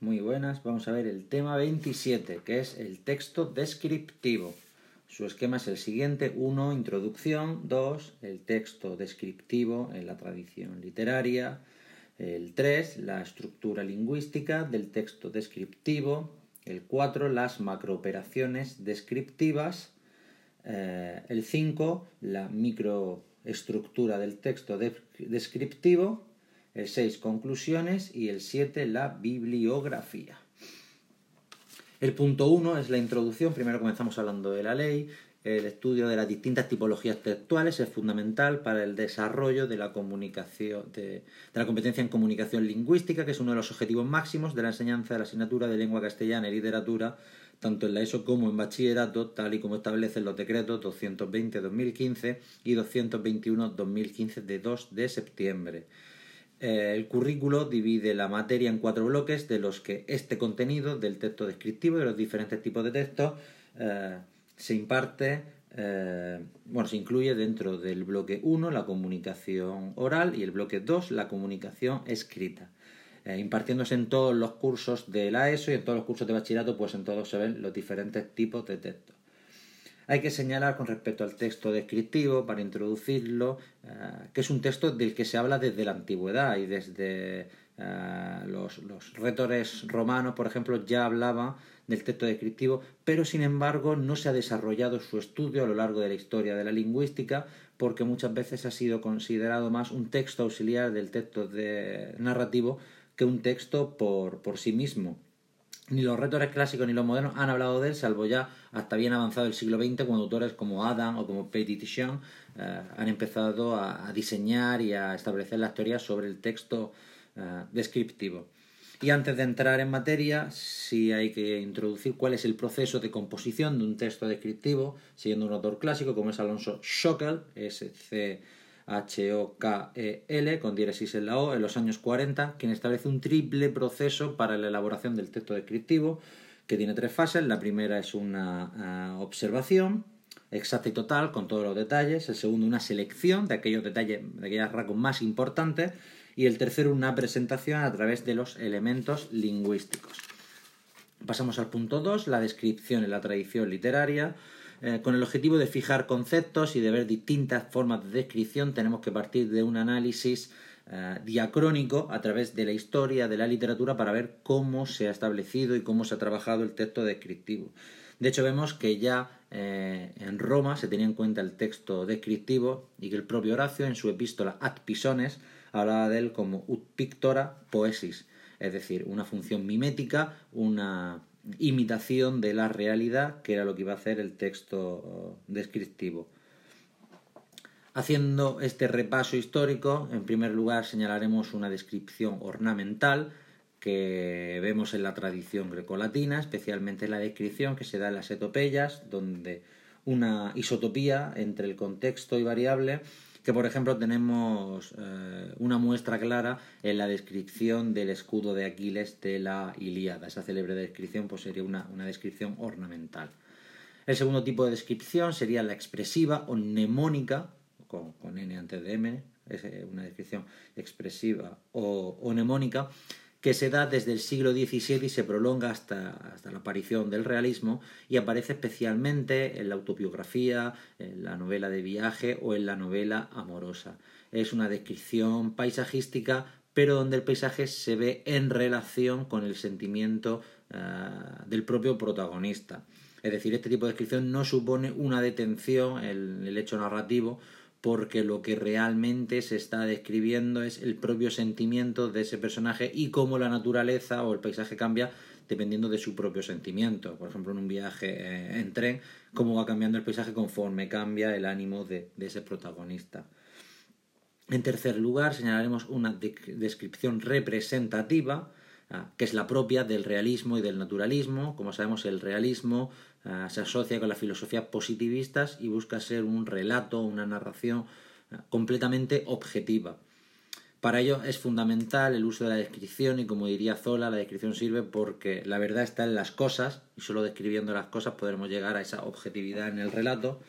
Muy buenas, vamos a ver el tema 27, que es el texto descriptivo. Su esquema es el siguiente. 1. Introducción. 2. El texto descriptivo en la tradición literaria. El 3. La estructura lingüística del texto descriptivo. El 4. Las macrooperaciones descriptivas. Eh, el 5. La microestructura del texto descriptivo el 6 conclusiones y el 7 la bibliografía. El punto 1 es la introducción, primero comenzamos hablando de la ley, el estudio de las distintas tipologías textuales es fundamental para el desarrollo de la comunicación de, la competencia en comunicación lingüística, que es uno de los objetivos máximos de la enseñanza de la asignatura de lengua castellana y literatura, tanto en la ESO como en bachillerato, tal y como establecen los decretos 220-2015 y 221-2015 de 2 de septiembre. Eh, el currículo divide la materia en cuatro bloques, de los que este contenido del texto descriptivo y de los diferentes tipos de textos eh, se imparte, eh, bueno, se incluye dentro del bloque 1 la comunicación oral y el bloque 2 la comunicación escrita. impartiéndose en todos los cursos de la ESO y en todos los cursos de bachillerato, pues en todos se ven los diferentes tipos de textos. Hay que señalar con respecto al texto descriptivo, para introducirlo, eh, que es un texto del que se habla desde la antigüedad y desde eh, los, retores romanos, por ejemplo, ya hablaba del texto descriptivo, pero sin embargo no se ha desarrollado su estudio a lo largo de la historia de la lingüística porque muchas veces ha sido considerado más un texto auxiliar del texto narrativo que un texto por, por sí mismo ni los retores clásicos ni los modernos han hablado de él, salvo ya hasta bien avanzado el siglo XX, cuando autores como Adam o como Petit Tichon eh, han empezado a, diseñar y a establecer las teorías sobre el texto eh, descriptivo. Y antes de entrar en materia, sí hay que introducir cuál es el proceso de composición de un texto descriptivo, siguiendo un autor clásico como es Alonso Schockel, SC H-O-K-E-L, con diéresis en la O, en los años 40, quien establece un triple proceso para la elaboración del texto descriptivo, que tiene tres fases. La primera es una ah, observación exacta y total, con todos los detalles. El segundo, una selección de aquellos detalles, de aquellos rasgos más importantes. Y el tercero, una presentación a través de los elementos lingüísticos. Pasamos al punto 2, la descripción en la tradición literaria. Eh, con el objetivo de fijar conceptos y de ver distintas formas de descripción, tenemos que partir de un análisis eh, diacrónico a través de la historia de la literatura para ver cómo se ha establecido y cómo se ha trabajado el texto descriptivo. De hecho, vemos que ya eh, en Roma se tenía en cuenta el texto descriptivo y que el propio Horacio, en su epístola Ad Pisones, hablaba de él como ut pictora poesis, es decir, una función mimética, una imitación de la realidad, que era lo que iba a hacer el texto descriptivo. Haciendo este repaso histórico, en primer lugar señalaremos una descripción ornamental que vemos en la tradición grecolatina, especialmente la descripción que se da en las etopeyas, donde una isotopía entre el contexto y variable que por ejemplo tenemos eh, una muestra clara en la descripción del escudo de Aquiles de la Ilíada. Esa célebre descripción pues, sería una, descripción ornamental. El segundo tipo de descripción sería la expresiva o mnemónica, con, n antes de m, es una descripción expresiva o, o mnemónica, que se da desde el siglo XVII y se prolonga hasta, hasta, la aparición del realismo y aparece especialmente en la autobiografía, en la novela de viaje o en la novela amorosa. Es una descripción paisajística, pero donde el paisaje se ve en relación con el sentimiento ah, del propio protagonista. Es decir, este tipo de descripción no supone una detención en el hecho narrativo, porque lo que realmente se está describiendo es el propio sentimiento de ese personaje y cómo la naturaleza o el paisaje cambia dependiendo de su propio sentimiento. Por ejemplo, en un viaje eh, en tren, cómo va cambiando el paisaje conforme cambia el ánimo de, ese protagonista. En tercer lugar, señalaremos una descripción representativa, ah, que es la propia del realismo y del naturalismo. Como sabemos, el realismo se asocia con las filosofías positivistas y busca ser un relato, una narración eh, completamente objetiva. Para ello es fundamental el uso de la descripción y como diría Zola, la descripción sirve porque la verdad está en las cosas y solo describiendo las cosas podremos llegar a esa objetividad en el relato.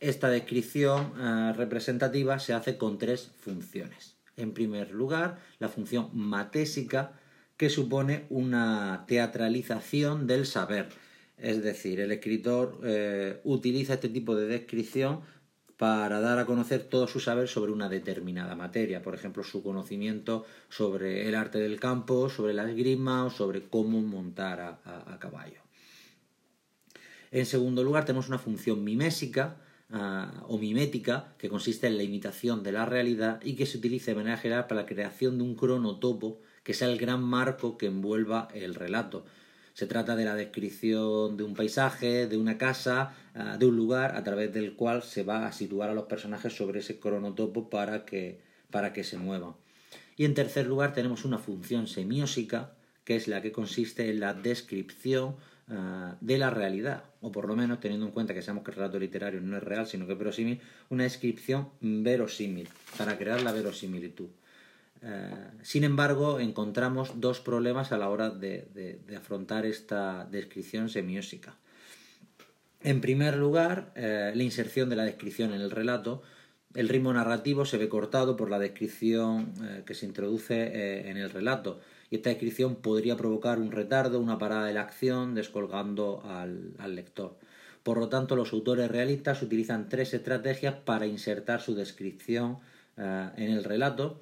Esta descripción eh, representativa se hace con tres funciones. En primer lugar, la función matésica que supone una teatralización del saber. Es decir, el escritor eh, utiliza este tipo de descripción para dar a conocer todo su saber sobre una determinada materia, por ejemplo, su conocimiento sobre el arte del campo, sobre la esgrima o sobre cómo montar a, caballo. En segundo lugar, tenemos una función mimésica ah, o mimética que consiste en la imitación de la realidad y que se utiliza de manera general para la creación de un cronotopo que sea el gran marco que envuelva el relato. Se trata de la descripción de un paisaje, de una casa, ah, de un lugar a través del cual se va a situar a los personajes sobre ese cronotopo para que, para que se muevan. Y en tercer lugar tenemos una función semiósica, que es la que consiste en la descripción ah, de la realidad, o por lo menos teniendo en cuenta que sabemos que el relato literario no es real, sino que es verosímil, una descripción verosímil, para crear la verosimilitud. Eh, sin embargo, encontramos dos problemas a la hora de, afrontar esta descripción semiósica. En primer lugar, eh, la inserción de la descripción en el relato. El ritmo narrativo se ve cortado por la descripción eh, que se introduce en el relato y esta descripción podría provocar un retardo, una parada de la acción, descolgando al lector. Por lo tanto, los autores realistas utilizan tres estrategias para insertar su descripción en el relato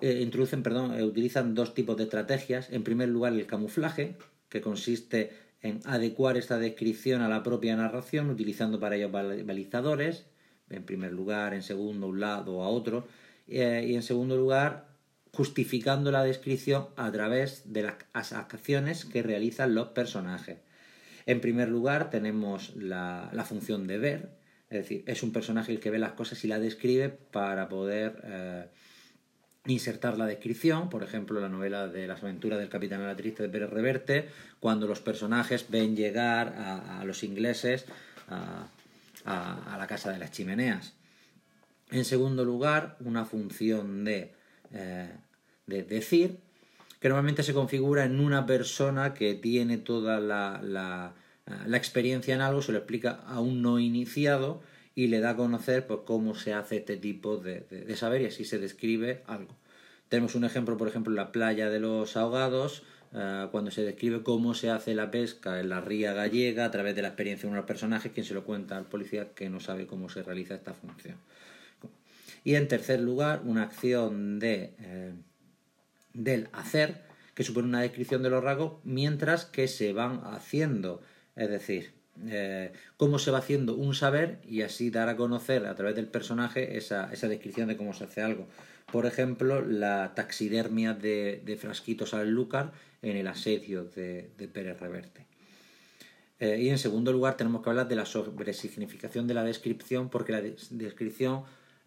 eh, introducen, perdón, eh, utilizan dos tipos de estrategias. En primer lugar, el camuflaje, que consiste en adecuar esta descripción a la propia narración, utilizando para ello balizadores, en primer lugar, en segundo, un lado a otro, eh, y en segundo lugar, justificando la descripción a través de las acciones que realizan los personajes. En primer lugar, tenemos la, función de ver, es decir, es un personaje el que ve las cosas y la describe para poder insertar la descripción, por ejemplo, la novela de las aventuras del capitán a la triste de Pérez Reverte, cuando los personajes ven llegar a, los ingleses a, la casa de las chimeneas. En segundo lugar, una función de, eh, de decir, que normalmente se configura en una persona que tiene toda la, la, experiencia en algo, se lo explica a un no iniciado y le da a conocer pues, cómo se hace este tipo de, de, saber y así se describe algo. Tenemos un ejemplo, por ejemplo, en la playa de los ahogados, eh, cuando se describe cómo se hace la pesca en la ría gallega a través de la experiencia de unos personajes, quien se lo cuenta al policía que no sabe cómo se realiza esta función. Y en tercer lugar, una acción de, eh, del hacer, que supone una descripción de los rasgos mientras que se van haciendo. Es decir, eh, cómo se va haciendo un saber y así dar a conocer a través del personaje esa, esa descripción de cómo se hace algo. Por ejemplo, la taxidermia de, de Frasquitos al Lúcar en el asedio de, Pérez Reverte. Eh, y en segundo lugar tenemos que hablar de la sobresignificación de la descripción, porque la descripción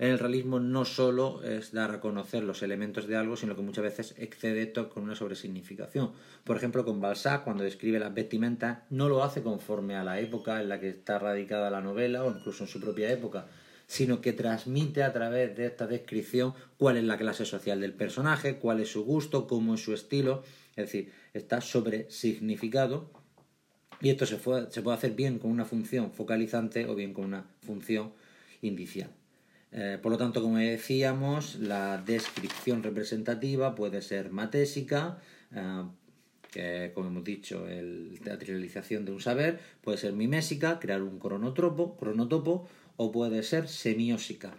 el realismo no solo es dar a conocer los elementos de algo, sino que muchas veces excede esto con una sobresignificación. Por ejemplo, con Balzac, cuando describe las vestimentas, no lo hace conforme a la época en la que está radicada la novela o incluso en su propia época, sino que transmite a través de esta descripción cuál es la clase social del personaje, cuál es su gusto, cómo es su estilo, es decir, está sobresignificado y esto se, se puede hacer bien con una función focalizante o bien con una función indicial. Eh, por lo tanto, como decíamos, la descripción representativa puede ser matésica, eh, que como hemos dicho, la teatralización de un saber, puede ser mimésica, crear un cronotopo, cronotopo o puede ser semiósica,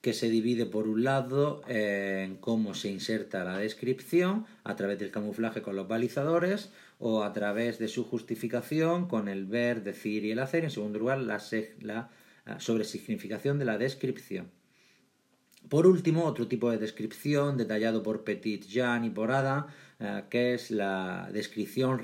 que se divide por un lado en cómo se inserta la descripción a través del camuflaje con los balizadores o a través de su justificación con el ver, decir y el hacer. En segundo lugar, la, la sobre significación de la descripción. Por último, otro tipo de descripción detallado por Petit Jean y por Ada, eh, que es la descripción,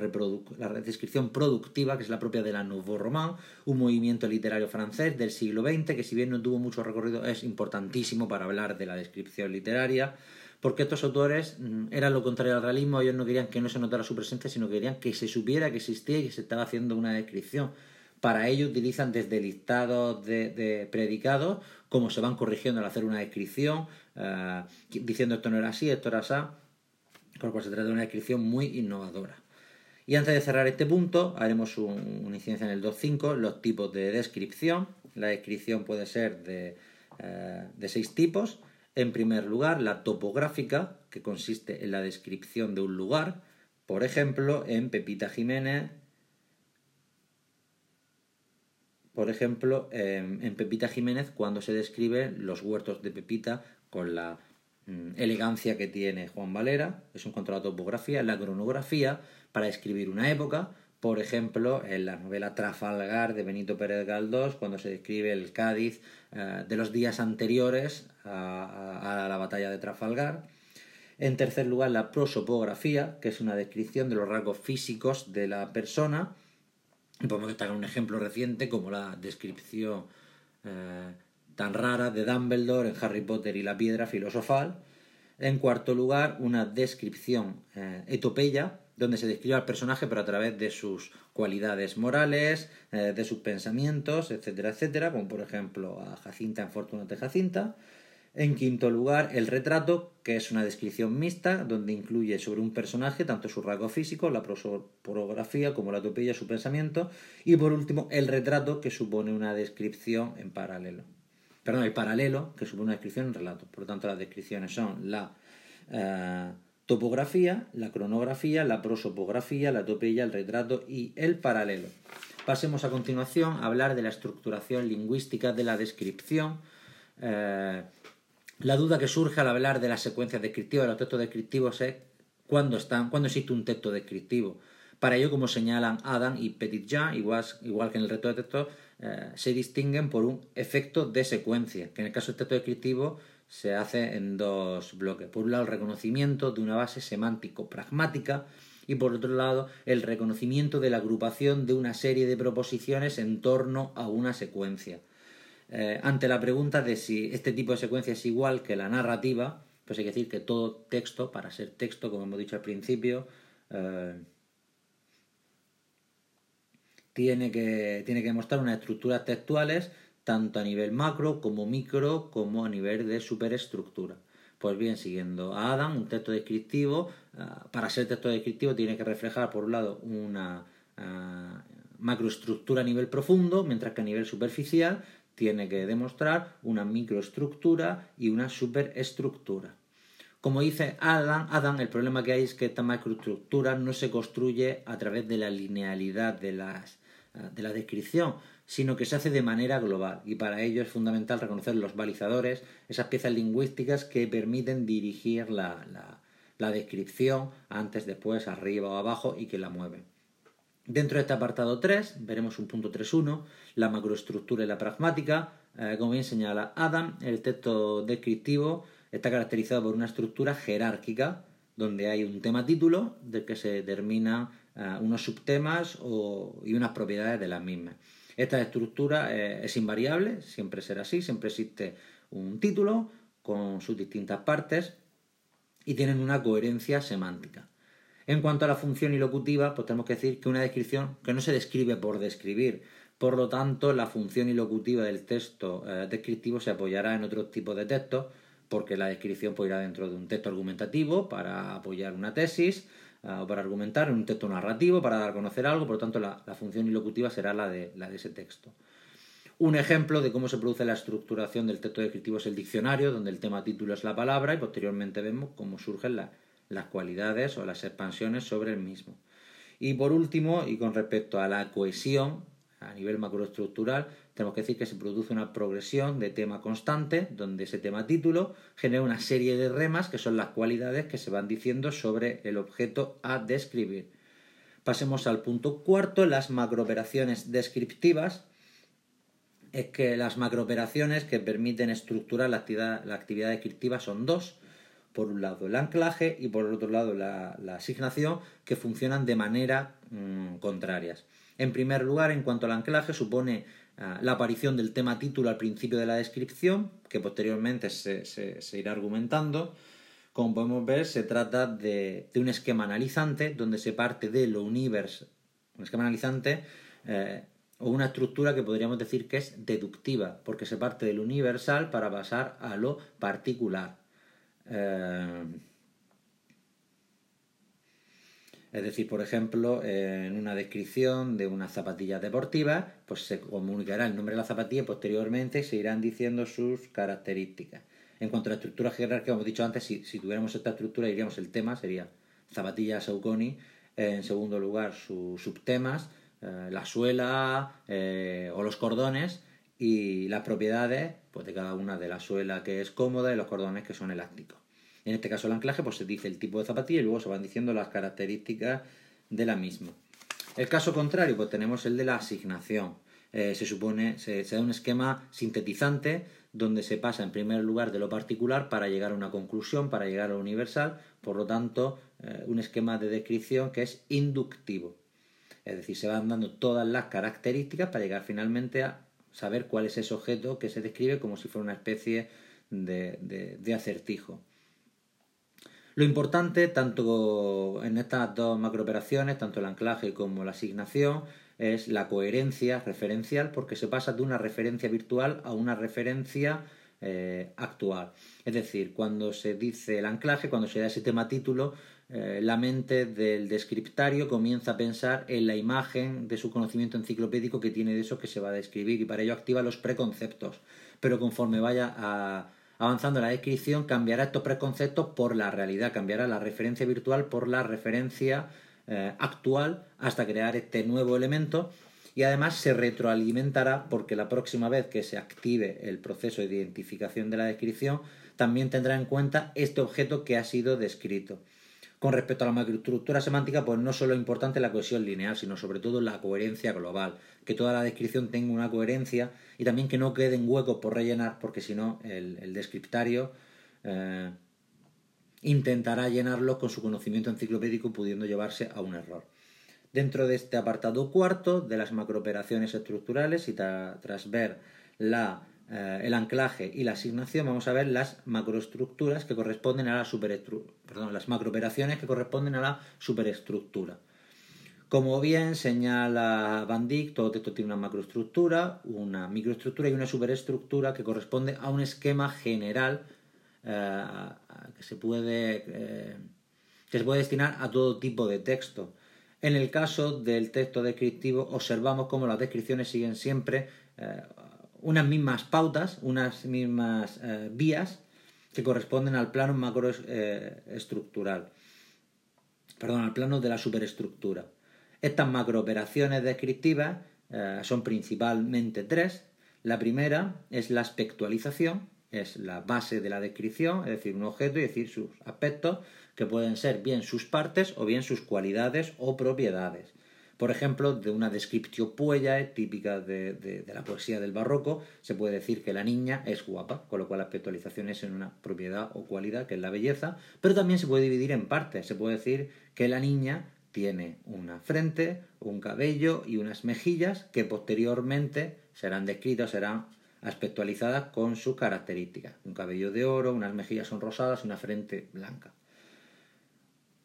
la descripción productiva, que es la propia de la Nouveau Roman, un movimiento literario francés del siglo XX, que si bien no tuvo mucho recorrido, es importantísimo para hablar de la descripción literaria, porque estos autores mm, eran lo contrario al realismo, ellos no querían que no se notara su presencia, sino querían que se supiera que existía y que se estaba haciendo una descripción. Para ello utilizan desde listados de, predicados, como se van corrigiendo al hacer una descripción, eh, diciendo esto no era así, esto era así, por lo se trata de una descripción muy innovadora. Y antes de cerrar este punto, haremos una incidencia en el 2.5, los tipos de descripción. La descripción puede ser de, eh, de seis tipos. En primer lugar, la topográfica, que consiste en la descripción de un lugar, por ejemplo, en Pepita Jiménez, por ejemplo, en Pepita Jiménez, cuando se describen los huertos de Pepita con la mm, elegancia que tiene Juan Valera, es un cuanto a la topografía, la cronografía, para describir una época, por ejemplo, en la novela Trafalgar de Benito Pérez Galdós, cuando se describe el Cádiz eh, de los días anteriores a, la batalla de Trafalgar. En tercer lugar, la prosopografía, que es una descripción de los rasgos físicos de la persona. Podemos destacar un ejemplo reciente como la descripción eh, tan rara de Dumbledore en Harry Potter y la piedra filosofal. En cuarto lugar, una descripción eh, etopeya, donde se describe al personaje pero a través de sus cualidades morales, eh, de sus pensamientos, etcétera, etcétera, como por ejemplo a Jacinta en Fortuna de Jacinta. En quinto lugar, el retrato, que es una descripción mixta, donde incluye sobre un personaje tanto su rasgo físico, la prosopografía, como la topeya, su pensamiento. Y por último, el retrato, que supone una descripción en paralelo. Perdón, el paralelo, que supone una descripción en relato. Por lo tanto, las descripciones son la eh, topografía, la cronografía, la prosopografía, la topeya, el retrato y el paralelo. Pasemos a continuación a hablar de la estructuración lingüística de la descripción. Eh, la duda que surge al hablar de las secuencias descriptivas, de los textos descriptivos, es cuándo, están, cuándo existe un texto descriptivo. Para ello, como señalan Adam y Petitjean, igual, igual que en el resto de textos, eh, se distinguen por un efecto de secuencia, que en el caso del texto descriptivo se hace en dos bloques. Por un lado, el reconocimiento de una base semántico-pragmática y por otro lado, el reconocimiento de la agrupación de una serie de proposiciones en torno a una secuencia. Eh, ante la pregunta de si este tipo de secuencia es igual que la narrativa, pues hay que decir que todo texto, para ser texto, como hemos dicho al principio, eh, tiene, que, tiene que mostrar unas estructuras textuales tanto a nivel macro como micro como a nivel de superestructura. Pues bien, siguiendo a Adam, un texto descriptivo, ah, para ser texto descriptivo tiene que reflejar, por un lado, una macroestructura a nivel profundo, mientras que a nivel superficial tiene que demostrar una microestructura y una superestructura. Como dice Adam, el problema que hay es que esta macroestructura no se construye a través de la linealidad ah, de la descripción, sino que se hace de manera global y para ello es fundamental reconocer los balizadores, esas piezas lingüísticas que permiten dirigir la, descripción antes, después, arriba o abajo y que la mueven. Dentro de este apartado 3 veremos un punto 3.1, la macroestructura y la pragmática. Eh, como bien señala Adam, el texto descriptivo está caracterizado por una estructura jerárquica, donde hay un tema título del que se determinan eh, unos subtemas y unas propiedades de las mismas. Esta estructura eh, es invariable, siempre será así, siempre existe un título con sus distintas partes y tienen una coherencia semántica. En cuanto a la función ilocutiva, pues tenemos que decir que una descripción que no se describe por describir, por lo tanto, la función ilocutiva del texto eh, descriptivo se apoyará en otro tipo de textos, porque la descripción puede ir dentro de un texto argumentativo para apoyar una tesis, o para argumentar en un texto narrativo, para dar a conocer algo, por lo tanto la, función ilocutiva será la de, la ese texto. Un ejemplo de cómo se produce la estructuración del texto descriptivo es el diccionario, donde el tema título es la palabra y posteriormente vemos cómo surgen las cualidades o las expansiones sobre el mismo. Y por último, y con respecto a la cohesión a nivel macroestructural, tenemos que decir que se produce una progresión de tema constante, donde ese tema título genera una serie de remas que son las cualidades que se van diciendo sobre el objeto a describir. Pasemos al punto cuarto, las macrooperaciones descriptivas. Es que las macrooperaciones que permiten estructurar la actividad, la actividad descriptiva son dos. Por un lado el anclaje y por el otro lado la, asignación que funcionan de manera mm, contrarias. En primer lugar, en cuanto al anclaje, supone la aparición del tema título al principio de la descripción, que posteriormente se, irá argumentando. Como podemos ver, se trata de, un esquema analizante donde se parte de lo universal, un esquema analizante eh, o una estructura que podríamos decir que es deductiva, porque se parte de lo universal para pasar a lo particular. Eh, es decir, por ejemplo, en una descripción de una zapatilla deportiva, pues se comunicará el nombre de la zapatilla y posteriormente se irán diciendo sus características. En cuanto a la estructura jerárquica, como hemos dicho antes, si, tuviéramos esta estructura, diríamos el tema sería zapatilla Saucony, en segundo lugar sus subtemas, eh, la suela eh, o los cordones y las propiedades pues, de cada una de la suela que es cómoda y los cordones que son elásticos. En este caso el anclaje pues se dice el tipo de zapatilla y luego se van diciendo las características de la misma. El caso contrario pues tenemos el de la asignación. Eh, se supone, se, da un esquema sintetizante donde se pasa en primer lugar de lo particular para llegar a una conclusión, para llegar a lo universal, por lo tanto, eh, un esquema de descripción que es inductivo. Es decir, se van dando todas las características para llegar finalmente a saber cuál es ese objeto que se describe como si fuera una especie de acertijo. Lo importante, tanto en estas dos macrooperaciones, tanto el anclaje como la asignación, es la coherencia referencial, porque se pasa de una referencia virtual a una referencia eh, actual. Es decir, cuando se dice el anclaje, cuando se da ese tema título, eh, la mente del descriptario comienza a pensar en la imagen de su conocimiento enciclopédico que tiene de eso que se va a describir y para ello activa los preconceptos. Pero conforme vaya a avanzando la descripción, cambiará estos preconceptos por la realidad, cambiará la referencia virtual por la referencia eh, actual hasta crear este nuevo elemento y además se retroalimentará porque la próxima vez que se active el proceso de identificación de la descripción también tendrá en cuenta este objeto que ha sido descrito. Con respecto a la macroestructura semántica, pues no solo es importante la cohesión lineal, sino sobre todo la coherencia global, que toda la descripción tenga una coherencia y también que no queden huecos por rellenar, porque si no el, descriptario eh, intentará llenarlos con su conocimiento enciclopédico, pudiendo llevarse a un error. Dentro de este apartado cuarto de las macrooperaciones estructurales y tras ver la eh, el anclaje y la asignación, vamos a ver las macroestructuras que corresponden a la superestructura, perdón, las macrooperaciones que corresponden a la superestructura. Como bien señala Van Dyck, todo esto tiene una macroestructura, una microestructura y una superestructura que corresponde a un esquema general eh, que, se puede, eh, que se puede destinar a todo tipo de texto. En el caso del texto descriptivo, observamos cómo las descripciones siguen siempre unas mismas pautas, unas mismas eh, vías que corresponden al plano macroestructural, eh, perdón, al plano de la superestructura. Estas macrooperaciones descriptivas eh, son principalmente tres. La primera es la aspectualización, es la base de la descripción, es decir, un objeto y decir sus aspectos, que pueden ser bien sus partes o bien sus cualidades o propiedades. Por ejemplo, de una descriptio puella típica de, la poesía del barroco, se puede decir que la niña es guapa, con lo cual la aspectualización es en una propiedad o cualidad, que es la belleza, pero también se puede dividir en partes. Se puede decir que la niña tiene una frente, un cabello y unas mejillas que posteriormente serán descritas, serán aspectualizadas con sus características. Un cabello de oro, unas mejillas son rosadas y una frente blanca.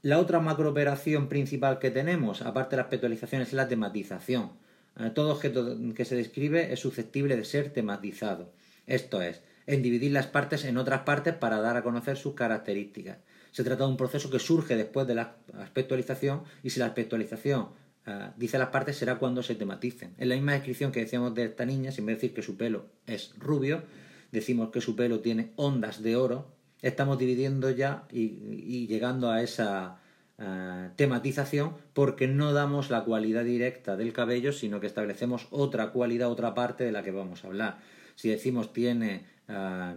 La otra macrooperación principal que tenemos, aparte de la aspectualización, es la tematización. Eh, todo objeto que se describe es susceptible de ser tematizado. Esto es, en dividir las partes en otras partes para dar a conocer sus características. Se trata de un proceso que surge después de la aspectualización y si la aspectualización eh, dice las partes será cuando se tematicen. En la misma descripción que decíamos de esta niña, sin decir que su pelo es rubio, decimos que su pelo tiene ondas de oro, estamos dividiendo ya y, llegando a esa eh, tematización porque no damos la cualidad directa del cabello, sino que establecemos otra cualidad, otra parte de la que vamos a hablar. Si decimos tiene eh,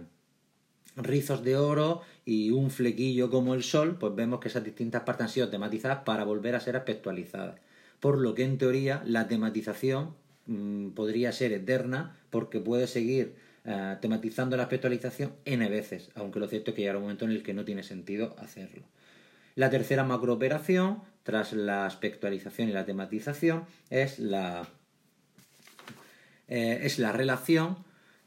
rizos de oro y un flequillo como el sol, pues vemos que esas distintas partes han sido tematizadas para volver a ser aspectualizadas. Por lo que en teoría la tematización mm, podría ser eterna porque puede seguir eh, tematizando la aspectualización n veces, aunque lo cierto es que llegará un momento en el que no tiene sentido hacerlo. La tercera macrooperación, tras la aspectualización y la tematización, es la, eh, es la relación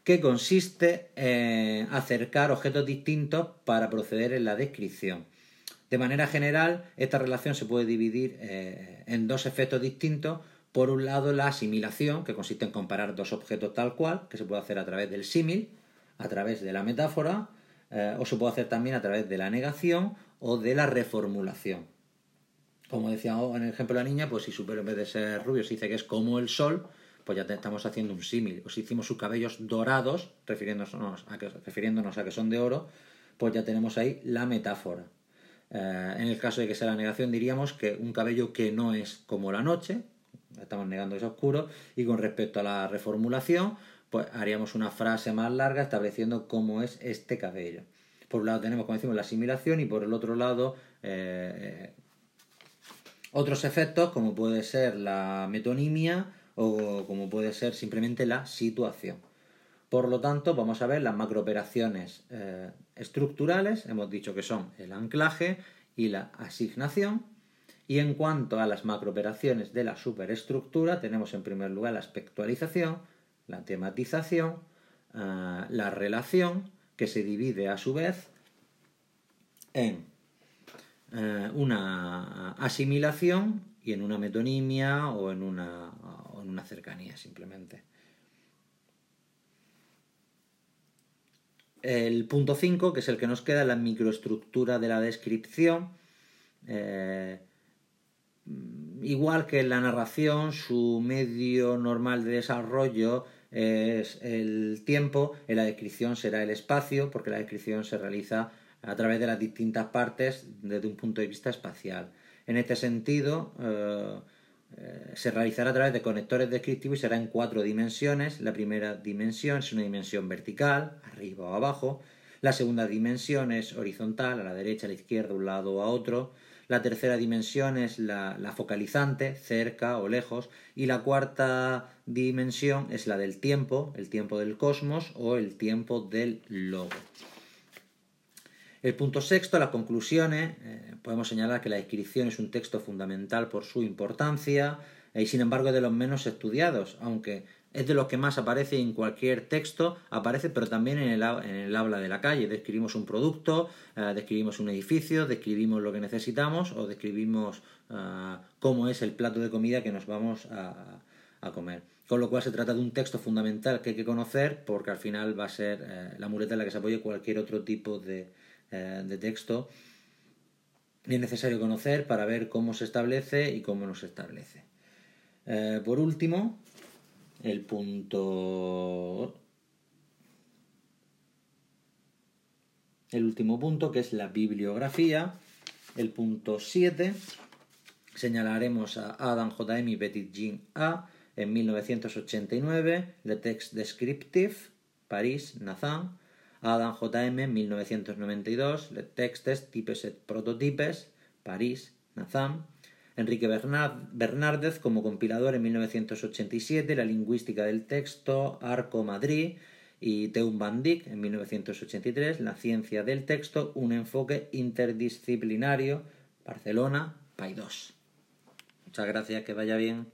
que consiste en acercar objetos distintos para proceder en la descripción. De manera general, esta relación se puede dividir eh, en dos efectos distintos por un lado, la asimilación, que consiste en comparar dos objetos tal cual, que se puede hacer a través del símil, a través de la metáfora, eh, o se puede hacer también a través de la negación o de la reformulación. Como decía en el ejemplo de la niña, pues si su pelo en vez de ser rubio se dice que es como el sol, pues ya estamos haciendo un símil. O si hicimos sus cabellos dorados, refiriéndonos a, que, refiriéndonos a que son de oro, pues ya tenemos ahí la metáfora. Eh, en el caso de que sea la negación, diríamos que un cabello que no es como la noche, estamos negando que es oscuro, y con respecto a la reformulación, pues haríamos una frase más larga estableciendo cómo es este cabello. Por un lado tenemos, como decimos, la asimilación y por el otro lado eh, otros efectos como puede ser la metonimia o como puede ser simplemente la situación. Por lo tanto, vamos a ver las macrooperaciones eh, estructurales, hemos dicho que son el anclaje y la asignación. Y en cuanto a las macrooperaciones de la superestructura, tenemos en primer lugar la aspectualización, la tematización, eh, la relación, que se divide a su vez en eh, una asimilación y en una metonimia o en una, en una cercanía simplemente. El punto 5, que es el que nos queda, la microestructura de la descripción. Eh, igual que en la narración, su medio normal de desarrollo es el tiempo, en la descripción será el espacio, porque la descripción se realiza a través de las distintas partes desde un punto de vista espacial. En este sentido, eh, eh, se realizará a través de conectores descriptivos y será en cuatro dimensiones. La primera dimensión es una dimensión vertical, arriba o abajo. La segunda dimensión es horizontal, a la derecha, a la izquierda, un lado o a otro. La tercera dimensión es la, la, focalizante, cerca o lejos. Y la cuarta dimensión es la del tiempo, el tiempo del cosmos o el tiempo del logo. El punto sexto, las conclusiones. Eh, podemos señalar que la descripción es un texto fundamental por su importancia eh, y sin embargo de los menos estudiados, aunque es de los que más aparece en cualquier texto, aparece pero también en el, en el habla de la calle. Describimos un producto, eh, describimos un edificio, describimos lo que necesitamos o describimos cómo es el plato de comida que nos vamos a, a, comer. Con lo cual se trata de un texto fundamental que hay que conocer porque al final va a ser la muleta en la que se apoye cualquier otro tipo de, eh, de texto es necesario conocer para ver cómo se establece y cómo no se establece. Eh, por último, el punto. El último punto, que es la bibliografía. El punto 7. Señalaremos a Adam J.M. y Petit Jean A. en 1989, The Text Descriptive, París, Nazan. Adam J.M. 1992, Le Textes, Types et Prototypes, París, Nazam. Enrique Bernárdez como compilador en 1987, La lingüística del texto, Arco Madrid y Teun Van en 1983, La ciencia del texto, un enfoque interdisciplinario, Barcelona, Paidós. Muchas gracias, que vaya bien.